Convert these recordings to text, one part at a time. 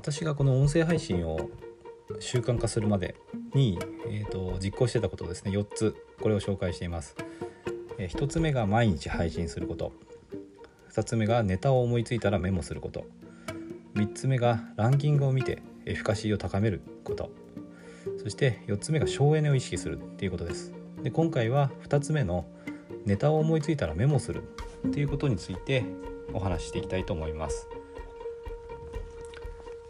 私がこの音声配信を習慣化するまでに、えーと、実行してたことですね。4つこれを紹介しています、えー、1つ目が毎日配信すること。2つ目がネタを思いついたらメモすること。3つ目がランキングを見てエフィカシーを高めること。そして4つ目が省エネを意識するっていうことです。で今回は2つ目のネタを思いついたらメモするっていうことについてお話ししていきたいと思います。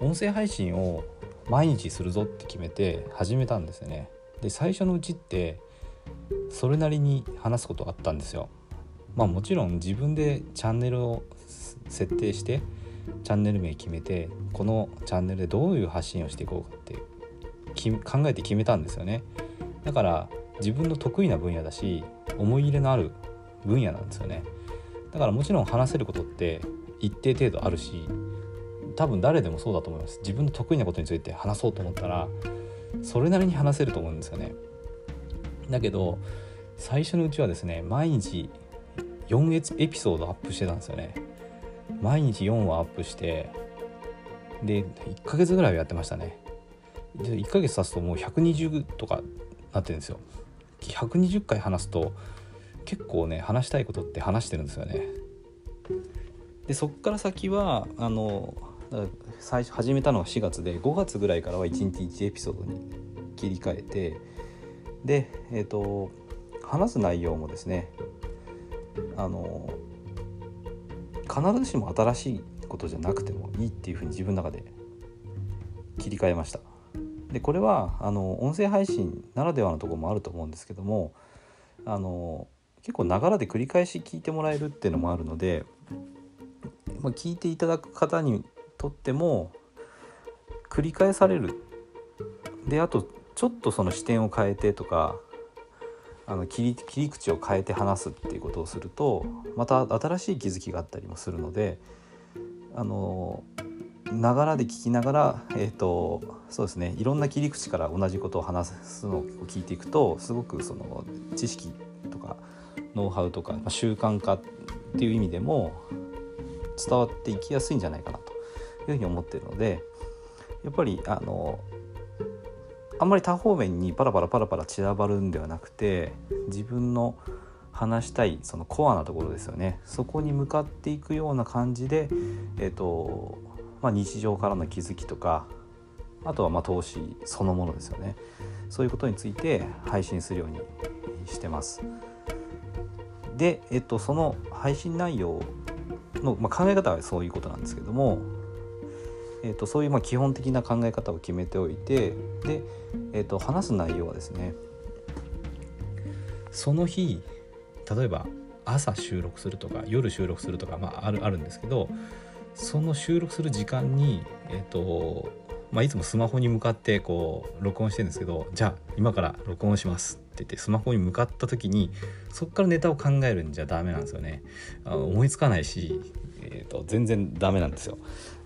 音声配信を毎日するぞって決めて始めたんですよね。で最初のうちってそれなりに話すことあったんですよ。まあもちろん自分でチャンネルを設定してチャンネル名決めてこのチャンネルでどういう発信をしていこうかって考えて決めたんですよね。だから自分の得意な分野だし思い入れのある分野なんですよね。だからもちろん話せることって一定程度あるし多分誰でもそうだと思います。自分の得意なことについて話そうと思ったらそれなりに話せると思うんですよね。だけど最初のうちはですね毎日4エピソードアップしてたんですよね。毎日4話アップしてで1ヶ月ぐらいはやってましたね。で1ヶ月経つともう120とかなってるんですよ。120回話すと結構ね話したいことって話してるんですよね。でそっから先はあの最初始めたのが4月で5月ぐらいからは1日1エピソードに切り替えてでえっ、ー、と話す内容もですねあの必ずしも新しいことじゃなくてもいいっていうふうに自分の中で切り替えました。でこれはあの音声配信ならではのとこもあると思うんですけどもあの結構ながらで繰り返し聞いてもらえるっていうのもあるので、まあ、聞いていただく方にとっても繰り返される。であとちょっとその視点を変えてとかあの切り切り口を変えて話すっていうことをするとまた新しい気づきがあったりもするのであのながらで聞きながら、えーと、そうですねいろんな切り口から同じことを話すのを聞いていくとすごくその知識とかノウハウとか、まあ、習慣化っていう意味でも伝わっていきやすいんじゃないかなと。いうふうに思ってるのでやっぱりあのあんまり多方面にパラパラパラパラ散らばるんではなくて自分の話したいそのコアなところですよねそこに向かっていくような感じで、えーとまあ、日常からの気づきとかあとはまあ投資そのものですよねそういうことについて配信するようにしてます。で、えっと、その配信内容の、まあ、考え方はそういうことなんですけどもえーと、そういうま基本的な考え方を決めておいてで、えーと、話す内容はですねその日例えば朝収録するとか夜収録するとか、まあ、あるあるんですけどその収録する時間に、えーとまあ、いつもスマホに向かってこう録音してるんですけどじゃあ今から録音しますって言ってスマホに向かった時にそこからネタを考えるんじゃダメなんですよね。あの思いつかないし、えーと全然ダメなんですよ。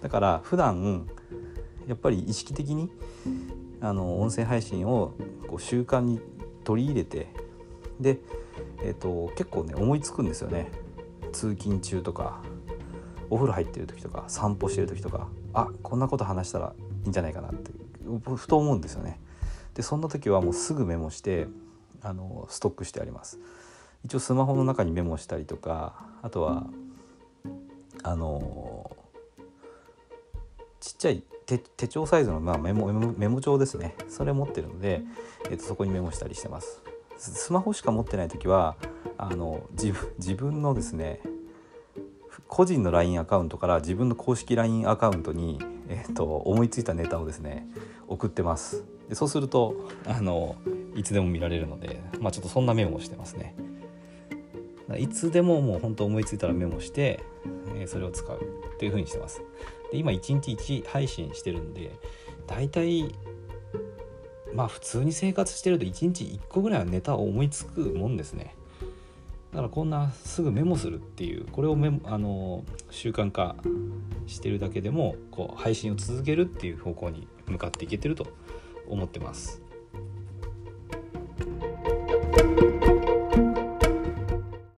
だから普段やっぱり意識的にあの音声配信をこう習慣に取り入れてで、えーと、結構ね思いつくんですよね。通勤中とかお風呂入ってる時とか散歩してる時とかあこんなこと話したらいいんじゃないかなってふと思うんですよね。でそんな時はもうすぐメモしてあのストックしてあります。一応スマホの中にメモしたりとかあとはあのちっちゃい手手帳サイズの、まあ、メモメモ帳ですね。それ持ってるので、えー、とそこにメモしたりしてます。スマホしか持ってない時はあの自分自分のですね個人の LINE アカウントから自分の公式 LINE アカウントに、えーと、思いついたネタをですね送ってます。でそうするとあのいつでも見られるので、まあ、ちょっとそんなメモをしてますねいつでももう本当思いついたらメモして、え、それを使うっていう風にしてます。で今1日1配信してるんで大体まあ普通に生活してると1日1個ぐらいはネタを思いつくもんですね。だからこんなすぐメモするっていうこれをメあの習慣化してるだけでもこう配信を続けるっていう方向に向かっていけてると思ってます。